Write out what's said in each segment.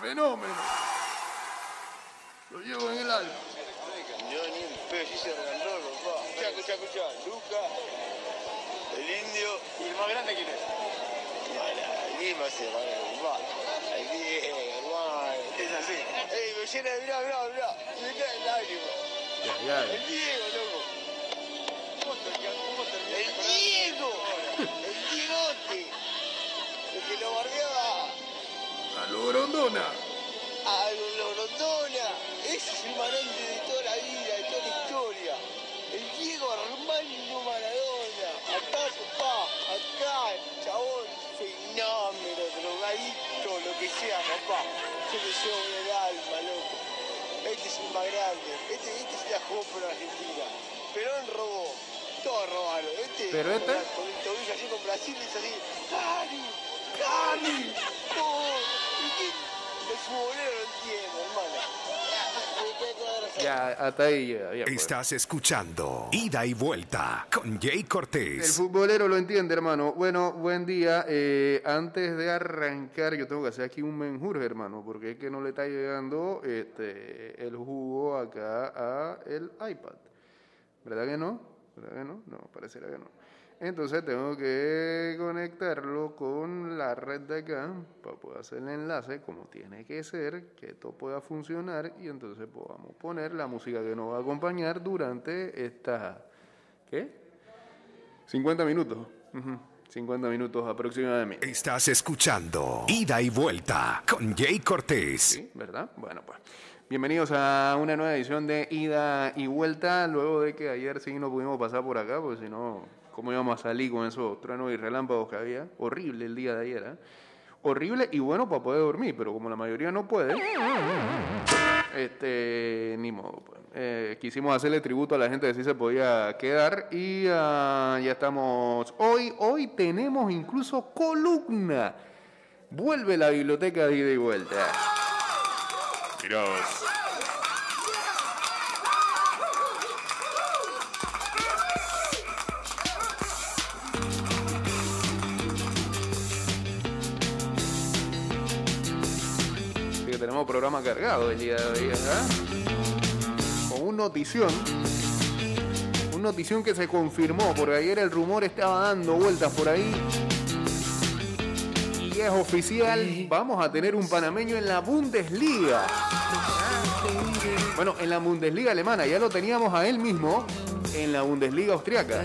Fenómeno. Lo llevo en el alma. Luca, el indio. ¿Y el más grande quién es? El. Es así. Ey, me llena de mirá, mirá, mirá. Me cae lágrima. Ya, ya. El Diego, loco. El Diego. El Diegote. El que lo bardeaba. A lo Grondona. a los Rondona. Ese es el marante de toda la vida, de toda la historia. El Diego Armando Maradona. Acá, papá, acá, chabón, fenómeno, drogadicto, lo que sea, papá. Yo le llevo en el alma, loco. Este es el más grande. Este, este se la jugó por Argentina. Perón robó. Todos robaron. Este, Pero este- Con el tobillo así con Brasil es así. ¡Cari! ¡Cari! ¡No! ¿Y qué? El futbolero lo entiende, hermano. Ya, hasta ahí llega. ya, pues. Estás escuchando Ida y Vuelta con Jay El Cortés. futbolero lo entiende, hermano. Bueno, buen día. Eh, antes de arrancar, yo tengo que hacer aquí un menjurje, hermano, porque es que no le está llegando este, el jugo acá a el iPad. ¿Verdad que no? ¿Verdad que no? No, pareciera que no. Entonces tengo que conectarlo con la red de acá para poder hacer el enlace como tiene que ser, que esto pueda funcionar y entonces podamos poner la música que nos va a acompañar durante esta... ¿Qué? 50 minutos. Ujú, 50 minutos aproximadamente. Estás escuchando Ida y Vuelta con Jay Cortés. Sí, ¿verdad? Bueno, pues. Bienvenidos a una nueva edición de Ida y Vuelta. Luego de que ayer sí no pudimos pasar por acá, porque si no, ¿cómo íbamos a salir con esos truenos y relámpagos que había? Horrible el día de ayer, ¿eh? Horrible y bueno para poder dormir, pero como la mayoría no puede, este, ni modo. pues. Eh, quisimos hacerle tributo a la gente que sí se podía quedar y ah, ya estamos. Hoy, hoy tenemos incluso columna. Vuelve la biblioteca de ida y vuelta. Mirá tenemos programa cargado el día de hoy, ¿verdad? Con un notición. Un notición que se confirmó, porque ayer el rumor estaba dando vueltas por ahí. Y es oficial, vamos a tener un panameño en la Bundesliga. Bueno, en la Bundesliga alemana, ya lo teníamos a él mismo en la Bundesliga austriaca.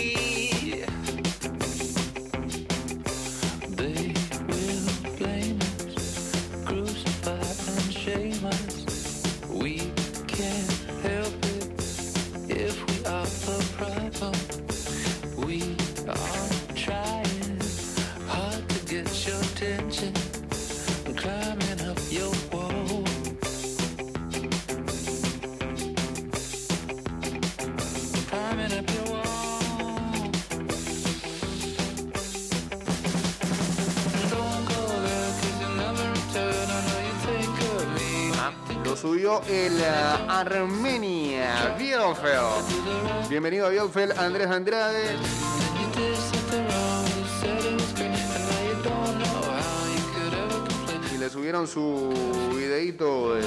El uh, Armenia, Bielefeld. Bienvenido a Bielefeld, Andrés Andrade. Y le subieron su videito de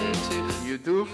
YouTube.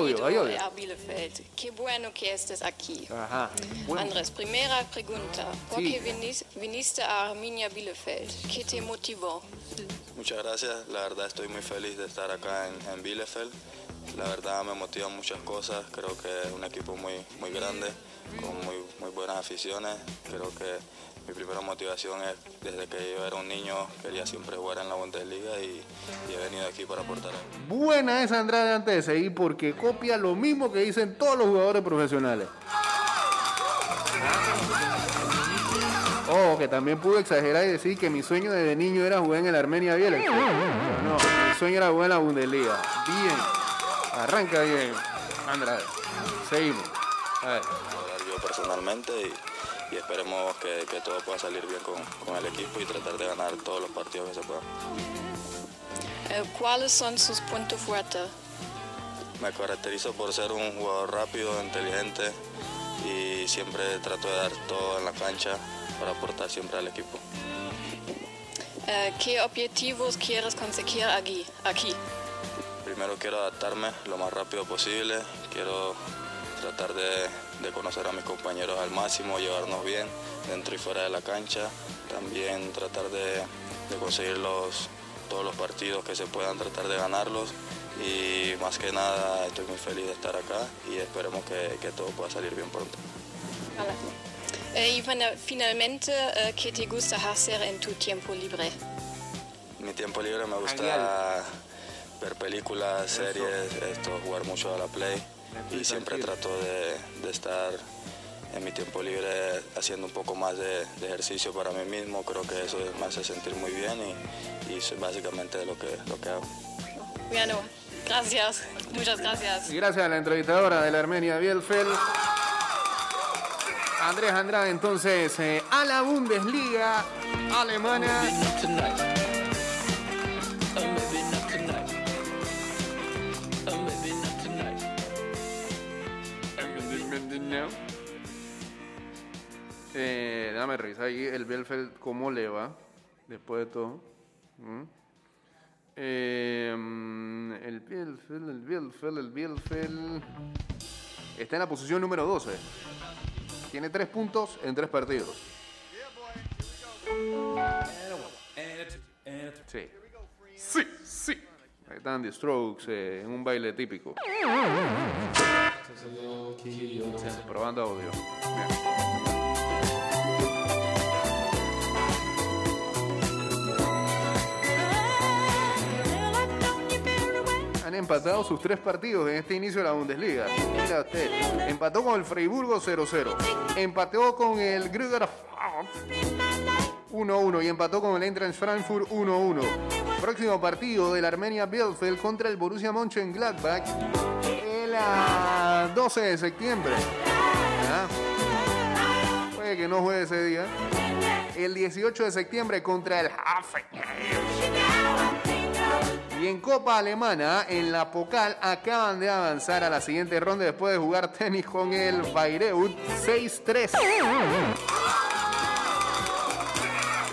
Audio, hay audio. a Bielefeld. Qué bueno que estés aquí. Ajá. Bueno, Andrés, primera pregunta. ¿Por Sí. qué vinis- viniste a Arminia Bielefeld? ¿Qué te motivó? Muchas gracias, la verdad estoy muy feliz de estar acá en, en Bielefeld. la verdad me motivan muchas cosas. Creo que es un equipo muy, muy grande, con muy, muy buenas aficiones. Creo que mi primera motivación es desde que yo era un niño, quería siempre jugar en la Bundesliga y, y he venido aquí para aportar. Buena esa Andrade antes de seguir porque copia lo mismo que dicen todos los jugadores profesionales. Oh, que también pude exagerar y decir que mi sueño desde niño era jugar en el Armenia Bielefeld. No, mi sueño era jugar en la Bundesliga. Bien. Arranca bien, Andrade. Seguimos. A ver. yo personalmente y, y esperemos que, que todo pueda salir bien con, con el equipo y tratar de ganar todos los partidos que se puedan. Äh, ¿Cuáles son sus puntos fuertes? Me caracterizo por ser un jugador rápido, inteligente y siempre trato de dar todo en la cancha para aportar siempre al equipo. Äh, ¿Qué objetivos quieres conseguir aquí? aquí? Primero quiero adaptarme lo más rápido posible, quiero tratar de, de conocer a mis compañeros al máximo, llevarnos bien dentro y fuera de la cancha, también tratar de, de conseguir los, todos los partidos que se puedan tratar de ganarlos y más que nada estoy muy feliz de estar acá y esperemos que, que todo pueda salir bien pronto. Vale. Äh, y fina- finalmente, äh, ¿qué te gusta hacer en tu tiempo libre? Mi tiempo libre me gusta ver películas, series, esto, jugar mucho a la Play y siempre trato de, de estar en mi tiempo libre haciendo un poco más de, de ejercicio para mí mismo. Creo que eso me hace sentir muy bien y, y eso es básicamente lo que, lo que hago. Bueno, gracias. Muchas gracias. Y gracias a la entrevistadora de la Armenia Bielefeld. Andrés Andrade, entonces, eh, a la Bundesliga alemana. Déjame revisar ahí el Bielefeld cómo le va después de todo. ¿Mm? Eh, el Bielefeld, el Bielefeld, el Bielefeld está en la posición número 12. Tiene tres puntos en tres partidos. Sí. Sí, sí. Ahí están The Strokes eh, en un baile típico. Probando audio. Bien. Han empatado sus tres partidos en este inicio de la Bundesliga. Mira usted. Empató con el Freiburgo 0-0. Empató con el Grüger 1-1 y empató con el Eintracht Frankfurt 1-1. Próximo partido del Armenia Bielefeld contra el Borussia Mönchengladbach el ah, 12 de septiembre. Ah. Puede que no juegue ese día. El 18 de septiembre contra el Hoffenheim. Y en Copa Alemana, en la Pokal, acaban de avanzar a la siguiente ronda después de jugar tenis con el Bayreuth 6-3.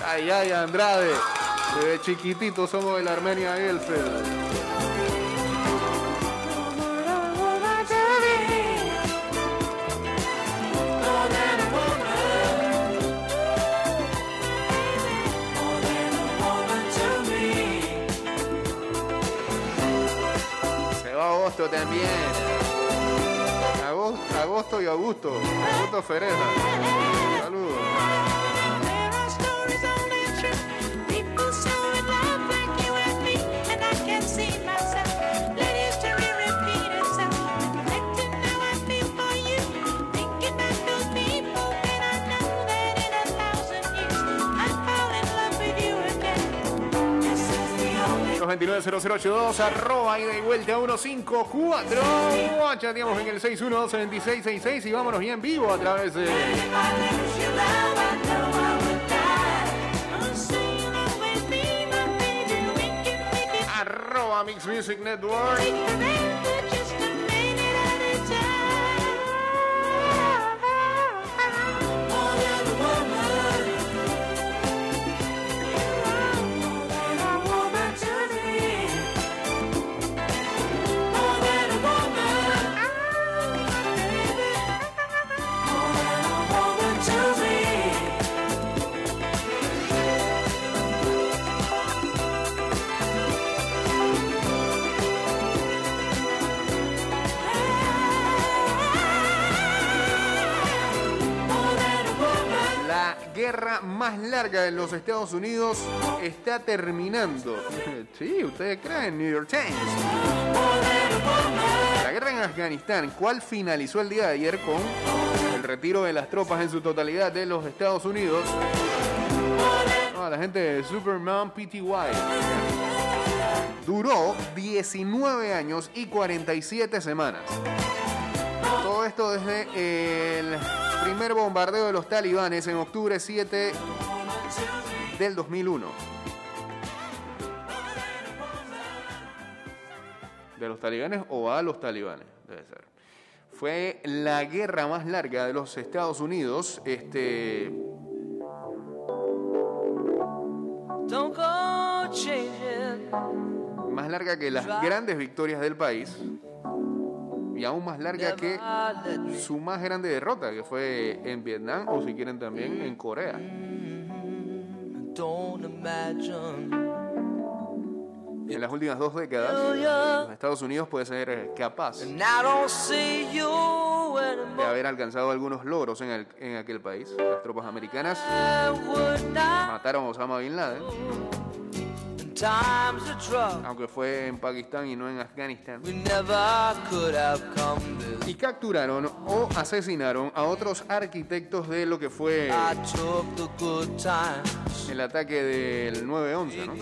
Ay, ay, Andrade. Desde chiquitito somos el Armenia Bielefeld. Agosto también. Agosto, agosto y Augusto. Augusto Ferreira. Saludos. Los 290082 arroba y de vuelta a 154. Chateamos en el 6122666 y vámonos bien vivo a través de arroba Mix Music Network. Más larga de los Estados Unidos está terminando. Sí, ustedes creen, New York Times. La guerra en Afganistán, cual finalizó el día de ayer con el retiro de las tropas en su totalidad de los Estados Unidos. No, la gente de Superman PTY. Duró 19 años y 47 semanas. Esto desde el primer bombardeo de los talibanes en octubre 7 del 2001. ¿De los talibanes o a los talibanes? Debe ser. Fue la guerra más larga de los Estados Unidos. Este, más larga que las grandes victorias del país. Y aún más larga que su más grande derrota, que fue en Vietnam o si quieren también en Corea. En las últimas dos décadas, los Estados Unidos puede ser capaz de haber alcanzado algunos logros en, el- en aquel país. Las tropas americanas mataron a Osama Bin Laden, aunque fue en Pakistán y no en Afganistán. Y capturaron o asesinaron a otros arquitectos de lo que fue el ataque del 9-11. ¿no?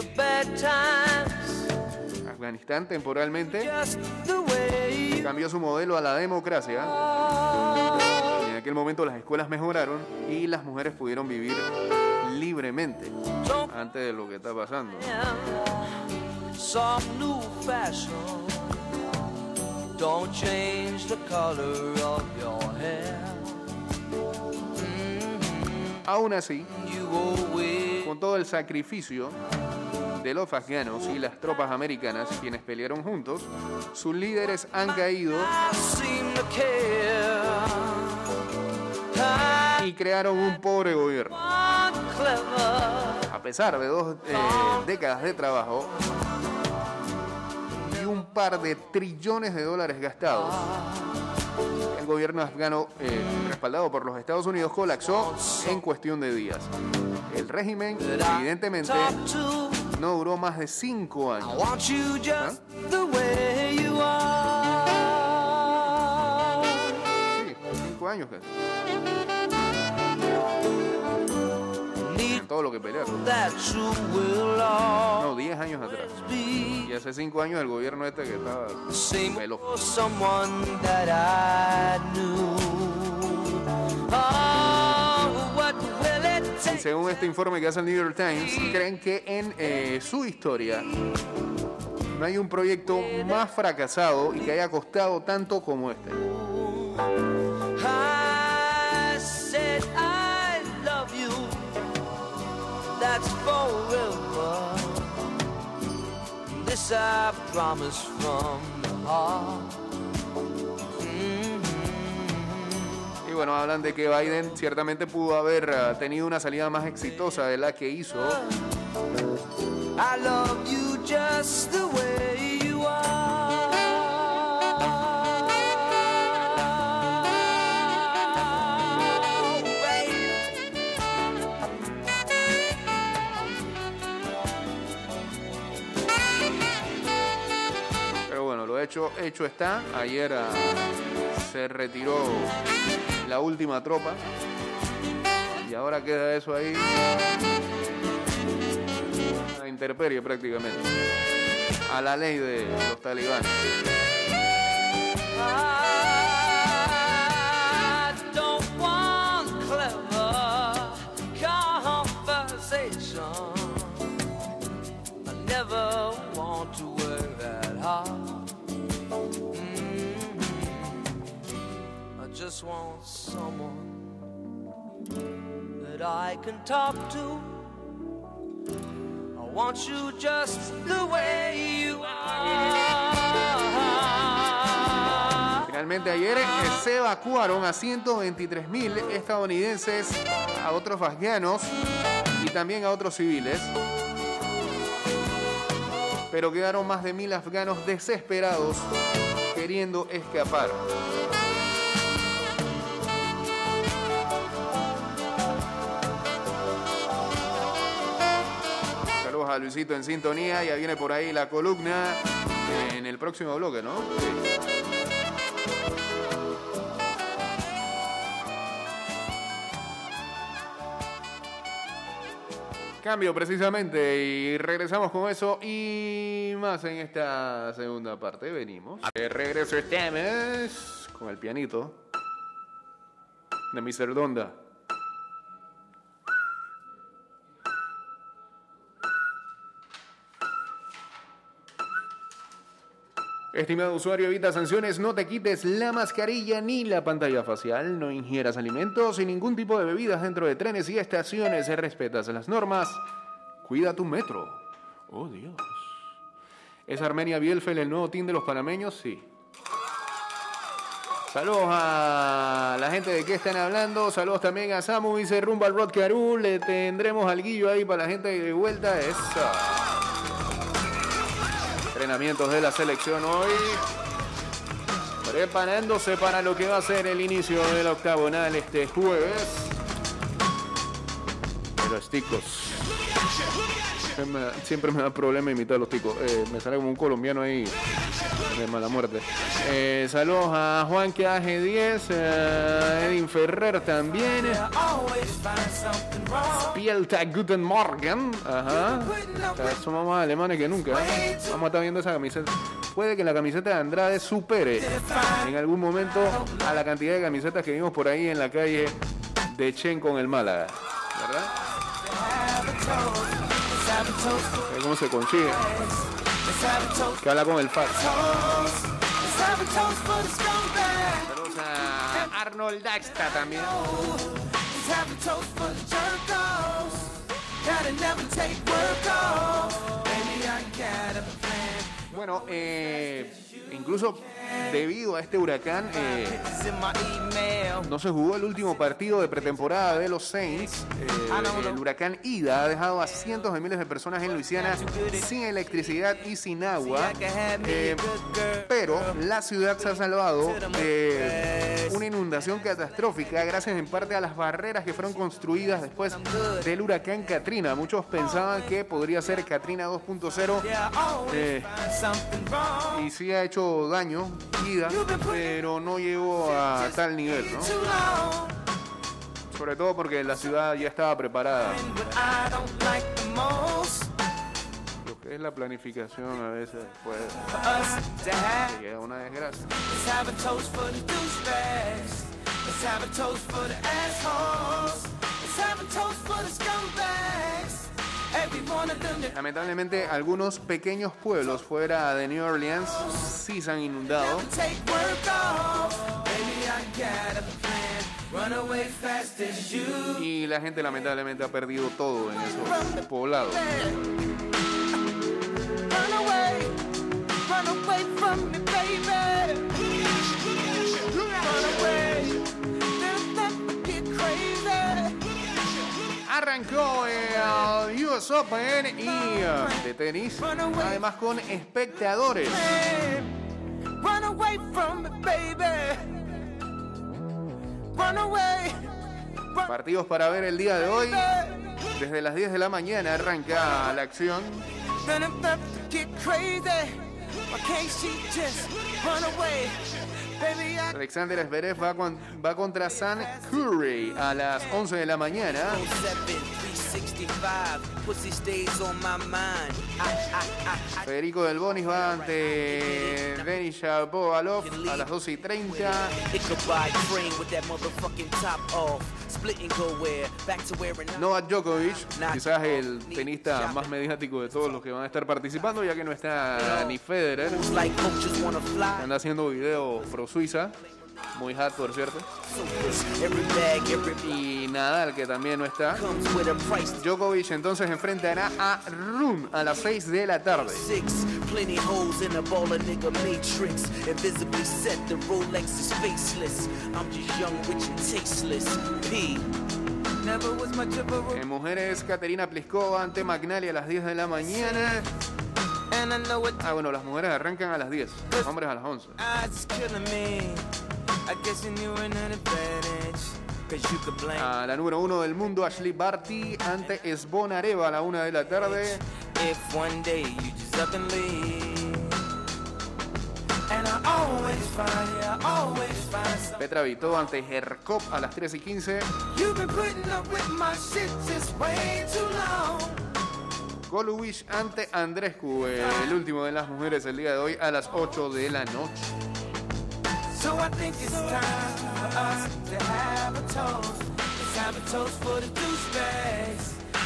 Afganistán temporalmente cambió su modelo a la democracia. Y en aquel momento las escuelas mejoraron y las mujeres pudieron vivir libremente antes de lo que está pasando. am some new fashion. Don't change the color of your hair. Aún así, con todo el sacrificio de los afganos y las tropas americanas, quienes pelearon juntos, sus líderes han caído y crearon un pobre gobierno. A pesar de dos eh, décadas de trabajo y un par de trillones de dólares gastados, el gobierno afgano, eh, respaldado por los Estados Unidos, colapsó en cuestión de días. El régimen, evidentemente, no duró más de cinco años. are. Sí, cinco años casi. Todo lo que pelearon. No, diez años atrás. Y hace cinco años el gobierno este que estaba take? según este informe que hace el New York Times, creen que en eh, su historia no hay un proyecto más fracasado y que haya costado tanto como este. Promise from the heart. Y bueno, hablan de que Biden ciertamente pudo haber eh, tenido una salida más exitosa de la que hizo, I love you just the way hecho, está. Ayer ah, se retiró la última tropa y ahora queda eso ahí. A intemperie prácticamente. A la ley de los talibanes. I want you just the way you are. Finalmente ayer eh, se evacuaron a 123 mil estadounidenses, a otros afganos y también a otros civiles. Pero quedaron más de mil afganos desesperados queriendo escapar. Estaba Luisito en sintonía, ya viene por ahí la columna en el próximo bloque, ¿no? Cambio precisamente y regresamos con eso y más en esta segunda parte. Venimos. De regreso estamos con el pianito de Mr. Donda. Estimado usuario, evita sanciones, no te quites la mascarilla ni la pantalla facial, no ingieras alimentos y ningún tipo de bebidas dentro de trenes y estaciones, respetas las normas, cuida tu metro. Oh Dios. ¿Es Armenia Bielfeld el nuevo team de los panameños? Sí. Saludos a la gente de que están hablando. Saludos también a Samu, dice rumba al Rod Caru. Le tendremos al guillo ahí para la gente de vuelta. Esa. Entrenamientos de la selección hoy. Preparándose para lo que va a ser el inicio del octagonal este jueves. De los ticos. Siempre me, da problema imitar a los ticos. Eh, me sale como un colombiano ahí de mala muerte. Eh, saludos a Juan que AG10, eh, Edin Ferrer también. Pielta Guten Morgen. Ajá. Somos más alemanes que nunca. ¿eh? Vamos a estar viendo esa camiseta. Puede que la camiseta de Andrade supere en algún momento a la cantidad de camisetas que vimos por ahí en la calle de Chen con el Málaga. ¿Verdad? ¿Ve ¿Cómo se consigue? Que habla con el fax. Saludos a Arnold Daxta también. Bueno, eh, incluso debido a este huracán, eh, no se jugó el último partido de pretemporada de los Saints. Eh, el huracán Ida ha dejado a cientos de miles de personas en Luisiana sin electricidad y sin agua. Eh, pero la ciudad se ha salvado de una inundación catastrófica gracias en parte a las barreras que fueron construidas después del huracán Katrina. Muchos pensaban que podría ser Katrina 2.0 eh, y sí ha hecho daño, Ida, pero no llegó a tal nivel, ¿no? Sobre todo porque la ciudad ya estaba preparada. Lo que es la planificación a veces puede llega una desgracia. Lamentablemente algunos pequeños pueblos fuera de New Orleans sí se han inundado. Y la gente lamentablemente ha perdido todo en esos poblados. Arrancó el US Open y eh, de tenis, además con espectadores. Run away from me, baby. Run away. Run Partidos para ver el día de hoy. Desde las 10 de la mañana arranca la acción. Then I'm about to get crazy. Why can't she just run away? Alexander Zverev va, con- va contra San Curry a las 11 de la mañana. 365, pussy stays on my mind. I, I, I, Federico Del Bonis va ante Denis Shapovalov a las 12 y 30. I Ichabod crane with that motherfucking top off. Split and go where? Back to where and Novak Djokovic, quizás el tenista más mediático de todos los que van a estar participando, ya que no está ni Federer, anda haciendo videos pro Suiza, muy hot por cierto, y Nadal que también no está. Djokovic entonces enfrentará a Rune a las 6 de la tarde. En mujeres, Caterina Pliskova ante McNally a las 10 de la mañana. Ah, bueno, las mujeres arrancan a las 10, los hombres a las 11. A la número 1 del mundo, Ashley Barty ante Svonareva a la 1 de la tarde. Petra Vito ante Hercop a las 3 y 15. You've been putting up with my shit just way too long. Golubish ante Andrescu, eh, el último de las mujeres el día de hoy a las 8 de la noche. So I think it's time for us to have a toast. Let's have a toast for the douchebags.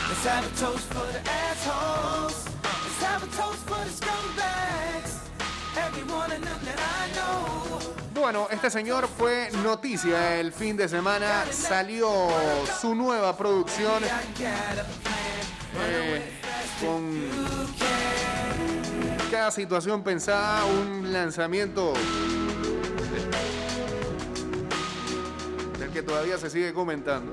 Let's have a toast for the assholes. Let's have a toast for the scumbags. Bueno, este señor fue noticia el fin de semana. Salió su nueva producción eh, con cada situación pensada, un lanzamiento que todavía se sigue comentando.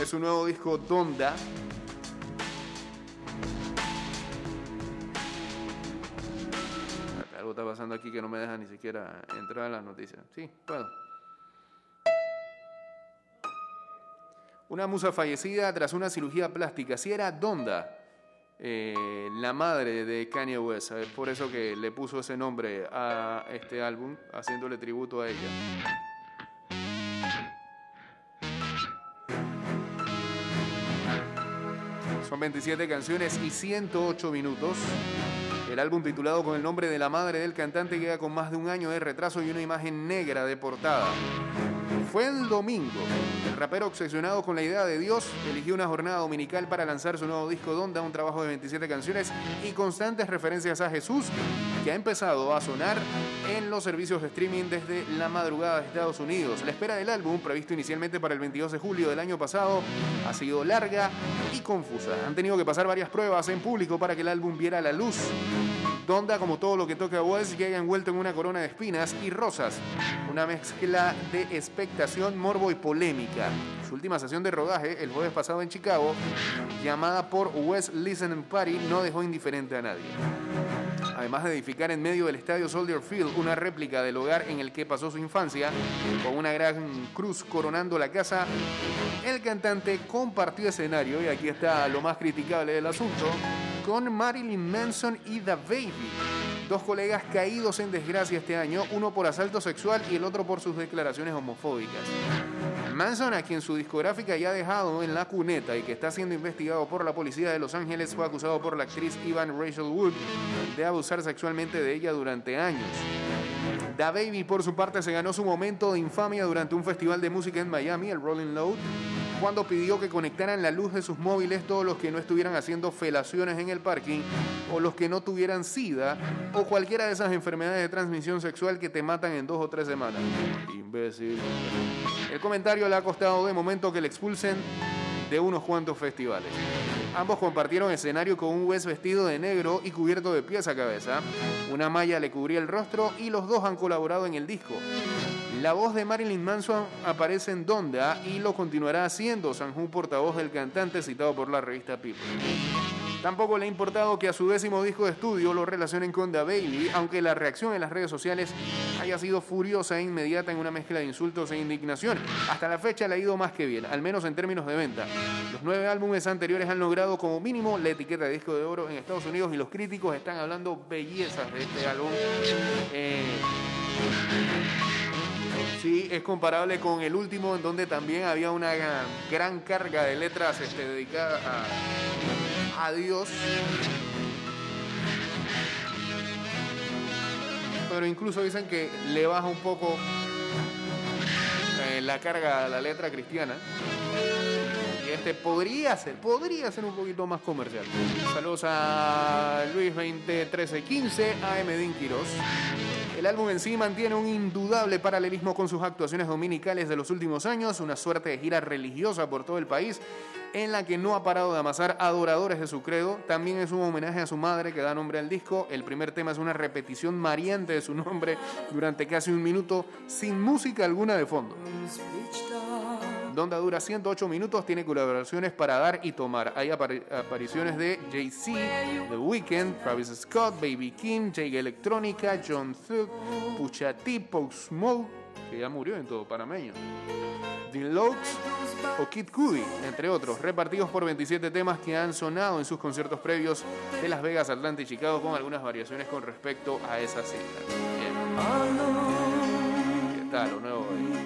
Es un nuevo disco Donda. Algo está pasando aquí que no me deja ni siquiera entrar a las noticias. Sí, bueno. Una musa fallecida tras una cirugía plástica. Si era Donda, eh, la madre de Kanye West. Es por eso que le puso ese nombre a este álbum, haciéndole tributo a ella. Son 27 canciones y 108 minutos. El álbum titulado con el nombre de la madre del cantante queda con más de un año de retraso y una imagen negra de portada. Fue el domingo. El rapero obsesionado con la idea de Dios eligió una jornada dominical para lanzar su nuevo disco Donda, un trabajo de 27 canciones y constantes referencias a Jesús que ha empezado a sonar en los servicios de streaming desde la madrugada de Estados Unidos. La espera del álbum, previsto inicialmente para el 22 de julio del año pasado, ha sido larga y confusa. Han tenido que pasar varias pruebas en público para que el álbum viera la luz. Donda, como todo lo que toca a West, llega envuelto en una corona de espinas y rosas. Una mezcla de expectación, morbo y polémica. Su última sesión de rodaje, el jueves pasado en Chicago, llamada por West Listening Party, no dejó indiferente a nadie. Además de edificar en medio del estadio Soldier Field una réplica del hogar en el que pasó su infancia, con una gran cruz coronando la casa, el cantante compartió escenario, y aquí está lo más criticable del asunto, con Marilyn Manson y The Baby, dos colegas caídos en desgracia este año, uno por asalto sexual y el otro por sus declaraciones homofóbicas. Manson, a quien su discográfica ya ha dejado en la cuneta y que está siendo investigado por la policía de Los Ángeles, fue acusado por la actriz Ivan Rachel Wood de abusar sexualmente de ella durante años. Da Baby, por su parte, se ganó su momento de infamia durante un festival de música en Miami, el Rolling Loud, cuando pidió que conectaran la luz de sus móviles todos los que no estuvieran haciendo felaciones en el parking o los que no tuvieran SIDA o cualquiera de esas enfermedades de transmisión sexual que te matan en dos o tres semanas. Imbécil. El comentario le ha costado de momento que le expulsen de unos cuantos festivales. Ambos compartieron escenario con un West vestido de negro y cubierto de pies a cabeza. Una malla le cubría el rostro y los dos han colaborado en el disco. La voz de Marilyn Manson aparece en Donda y lo continuará haciendo Sanju, portavoz del cantante citado por la revista People. Tampoco le ha importado que a su décimo disco de estudio lo relacionen con The Baby, aunque la reacción en las redes sociales haya sido furiosa e inmediata en una mezcla de insultos e indignación. Hasta la fecha le ha ido más que bien, al menos en términos de venta. Los nueve álbumes anteriores han logrado como mínimo la etiqueta de disco de oro en Estados Unidos y los críticos están hablando bellezas de este álbum. Eh, Sí, es comparable con el último, en donde también había una gran, carga de letras este, dedicadas a, a Dios. Pero incluso dicen que le baja un poco eh, la carga a la letra cristiana. Este podría ser, podría ser un poquito más comercial. Saludos a Luis 201315, a Medín Quiroz. El álbum en sí mantiene un indudable paralelismo con sus actuaciones dominicales de los últimos años, una suerte de gira religiosa por todo el país, en la que no ha parado de amasar adoradores de su credo. También es un homenaje a su madre que da nombre al disco. El primer tema es una repetición mariante de su nombre durante casi un minuto, sin música alguna de fondo. Donda dura 108 minutos, tiene colaboraciones para dar y tomar. Hay apari- apariciones de Jay-Z, The Weeknd, Travis Scott, Baby Kim, Jake Electronica, John Thug, Pusha T, Post Smoke, que ya murió en todo panameño. Dean Laux o Kid Cudi, entre otros, repartidos por 27 temas que han sonado en sus conciertos previos de Las Vegas, Atlanta y Chicago, con algunas variaciones con respecto a esa cita. Bien. ¿Qué tal lo nuevo de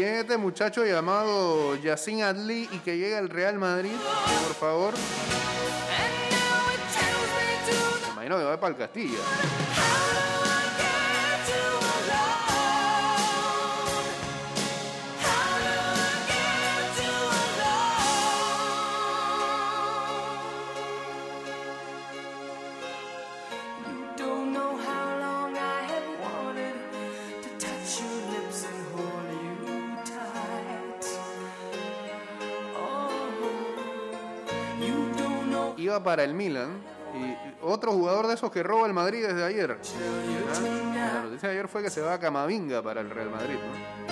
¿Quién es este muchacho llamado Yacine Adli y que llega al Real Madrid? Por favor. Me imagino que va para el Castilla. Para el Milan y otro jugador de esos que roba el Madrid desde ayer. ¿Ah? La noticia de ayer fue que se va a Camavinga para el Real Madrid. ¿no?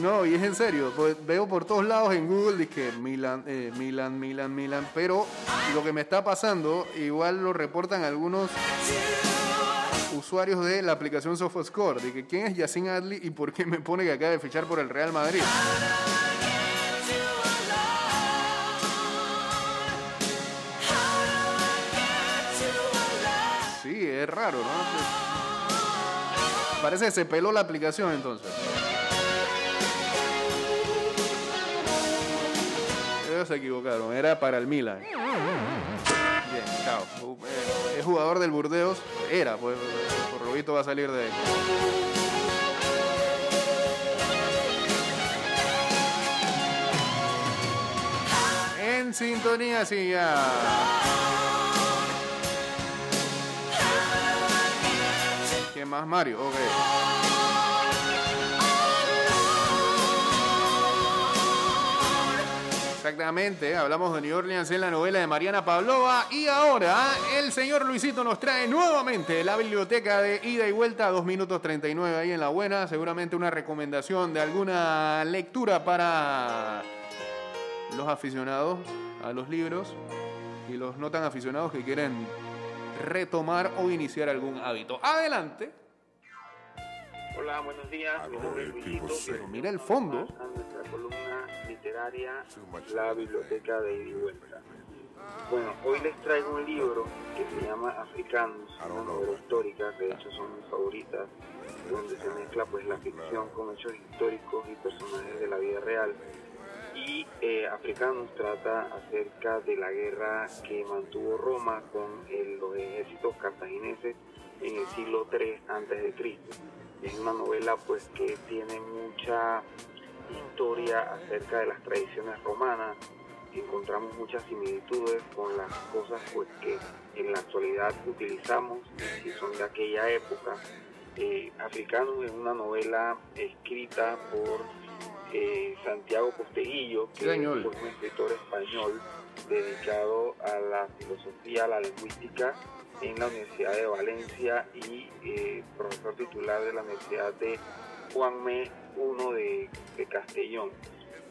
No, y es en serio, pues veo por todos lados en Google que Milan, eh, Milan, Milan, Milan, pero lo que me está pasando, igual lo reportan algunos usuarios de la aplicación SofaScore, de que quién es Yacine Adli y por qué me pone que acaba de fichar por el Real Madrid. Sí, es raro, ¿no? Parece que se peló la aplicación entonces. Se equivocaron, era para el Milan. Bien, chao. Es jugador del Burdeos, era, pues por lo va a salir de ahí. En sintonía, sí, ya. ¿Quién más, Mario? Ok. Exactamente, hablamos de New Orleans en la novela de Mariana Pavlova y ahora el señor Luisito nos trae nuevamente la biblioteca de ida y vuelta, 2 minutos 39 ahí en la buena, seguramente una recomendación de alguna lectura para los aficionados a los libros y los no tan aficionados que quieren retomar o iniciar algún hábito. Adelante. Hola, buenos días. Luisito. Pero mira el fondo. A nuestra columna literaria, La Biblioteca de Ida y Vuelta. Bueno, hoy les traigo un libro que se llama Africanos, una novela histórica, que de hecho son mis favoritas, donde se mezcla pues la ficción con hechos históricos y personajes de la vida real. Y eh, Africanos trata acerca de la guerra que mantuvo Roma con los ejércitos cartagineses en el siglo III Cristo. Es una novela pues que tiene mucha historia acerca de las tradiciones romanas. Encontramos muchas similitudes con las cosas pues que en la actualidad utilizamos y son de aquella época. Eh, Africanos es una novela escrita por eh, Santiago Posteguillo, que Señor. fue un escritor español dedicado a la filosofía, a la lingüística en la Universidad de Valencia y eh, profesor titular de la Universidad de Juanme I de, de Castellón.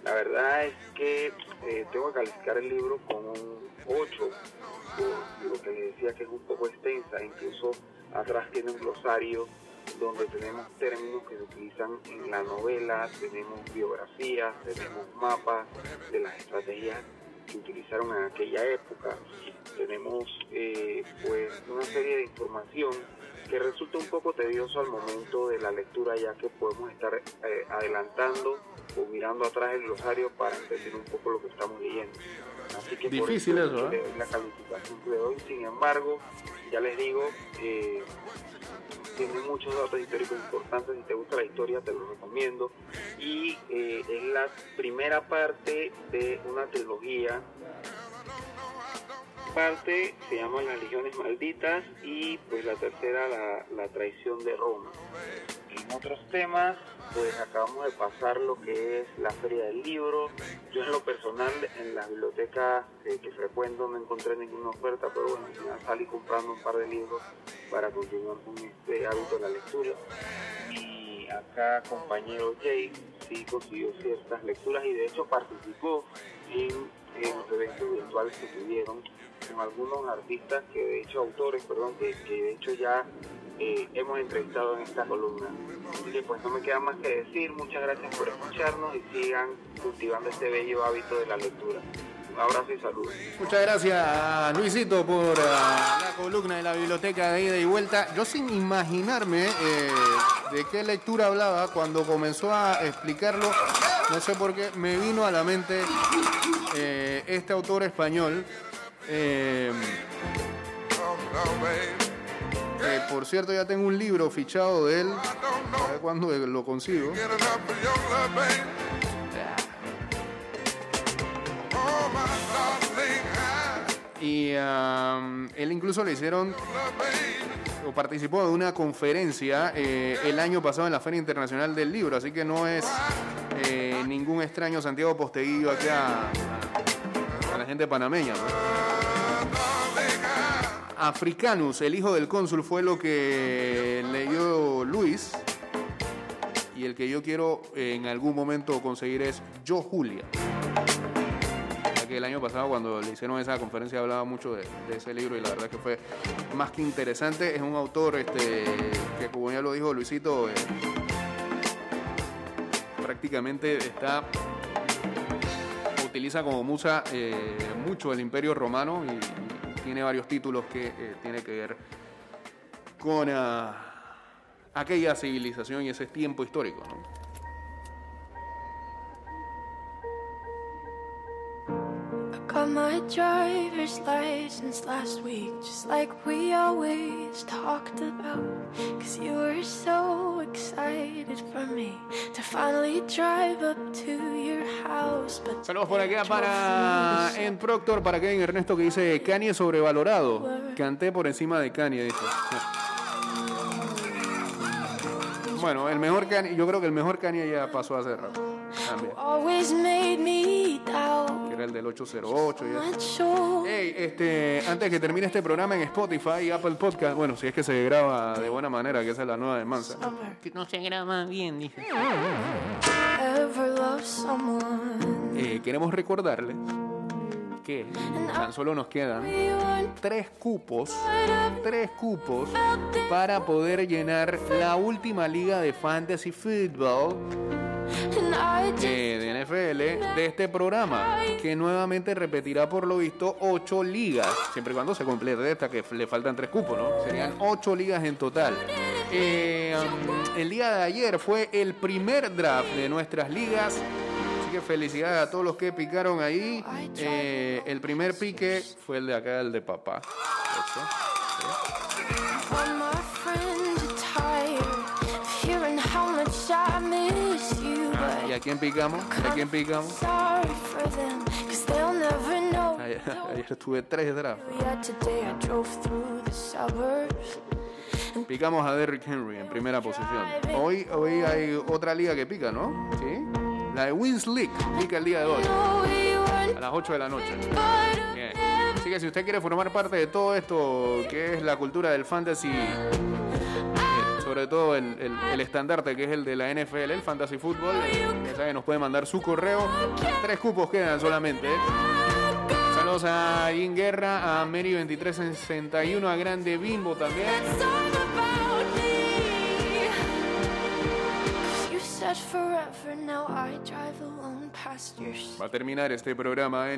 La verdad es que eh, tengo que calificar el libro con un 8, por lo que les decía que es un poco extensa, incluso atrás tiene un glosario donde tenemos términos que se utilizan en la novela, tenemos biografías, tenemos mapas de las estrategias que utilizaron en aquella época, tenemos eh, pues una serie de información que resulta un poco tedioso al momento de la lectura ya que podemos estar eh, adelantando o mirando atrás el glosario para entender un poco lo que estamos leyendo. Así que por Difícil eso, ¿eh? le doy la calificación que le doy. Sin embargo, ya les digo, eh, tiene muchos datos históricos importantes. Si te gusta la historia, te lo recomiendo. Y eh, es la primera parte de una trilogía parte se llama Las Legiones Malditas y pues la tercera La, la Traición de Roma. En otros temas, pues acabamos de pasar lo que es la Feria del Libro. Yo en lo personal en la biblioteca eh, que frecuento no encontré ninguna oferta, pero bueno, ya salí comprando un par de libros para continuar con este hábito de la lectura. Y acá compañero Jay sí consiguió ciertas lecturas y de hecho participó en, en los eventos virtuales que tuvieron con algunos artistas que de hecho autores, perdón, que de hecho ya eh, hemos entrevistado en esta columna. Que pues no me queda más que decir, muchas gracias por escucharnos y sigan cultivando este bello hábito de la lectura. Un abrazo y saludos. Muchas gracias, Luisito, por ah, la columna de la biblioteca de ida y vuelta. Yo sin imaginarme eh, de qué lectura hablaba cuando comenzó a explicarlo, no sé por qué, me vino a la mente eh, este autor español. eh, que, por cierto, ya tengo un libro fichado de él. A ver cuándo lo consigo. Y él incluso le hicieron o participó de una conferencia eh, el año pasado en la Feria Internacional del Libro, así que no es eh, ningún extraño Santiago Posteguillo acá a, a la gente panameña. ¿no? Africanus, el hijo del cónsul, fue lo que leyó Luis. Y el que yo quiero en algún momento conseguir es Yo Julia. Ya que el año pasado cuando le hicieron esa conferencia hablaba mucho de, ese libro y la verdad que fue más que interesante. Es un autor este, que como ya lo dijo Luisito, eh, prácticamente está utiliza como musa eh, mucho el imperio romano tiene varios títulos que eh, tiene que ver con ah, aquella civilización y ese tiempo histórico. Got my driver's license last week, just like we always talked about. Cause you were so excited for me to finally drive up to your house. But Saludos por acá para en Proctor, para Kevin Ernesto que dice Kanye sobrevalorado. Canté por encima de Kanye, dice. Bueno, el mejor Kanye, yo creo que el mejor Kanye ya pasó hace rato. También. always made me doubt. Que era el del 808 y eso. Hey, este, antes que termine este programa en Spotify y Apple Podcast, bueno, si es que se graba de buena manera, que esa es la nueva de Mansa. Summer. No se graba bien, dice. Ever love someone? Eh, queremos recordarles que tan solo nos quedan tres cupos, tres cupos para poder llenar la última liga de fantasy football eh, de NFL de este programa, que nuevamente repetirá por lo visto ocho ligas, siempre y cuando se complete esta, que le faltan tres cupos, ¿no? Serían ocho ligas en total. Eh, um, el día de ayer fue el primer draft de nuestras ligas. Así que felicidades a todos los que picaron ahí. Eh, el primer pique fue el de acá, el de papá. A quién picamos? ¿A quién picamos? Ayer, ayer tuve tres drafts. Picamos a Derrick Henry en primera posición. Hoy, hoy hay otra liga que pica, ¿no? Sí. La de Wins League pica el día de hoy, a las 8 de la noche. Bien. Así que si usted quiere formar parte de todo esto que es la cultura del fantasy, sobre todo el, el- el estandarte que es el de la NFL, el fantasy fútbol, ya sabe, nos puede mandar su correo. Tres cupos quedan solamente. ¿eh? Saludos a Jim Guerra, a Mary 2361, a Grande Bimbo también. Va a terminar este programa en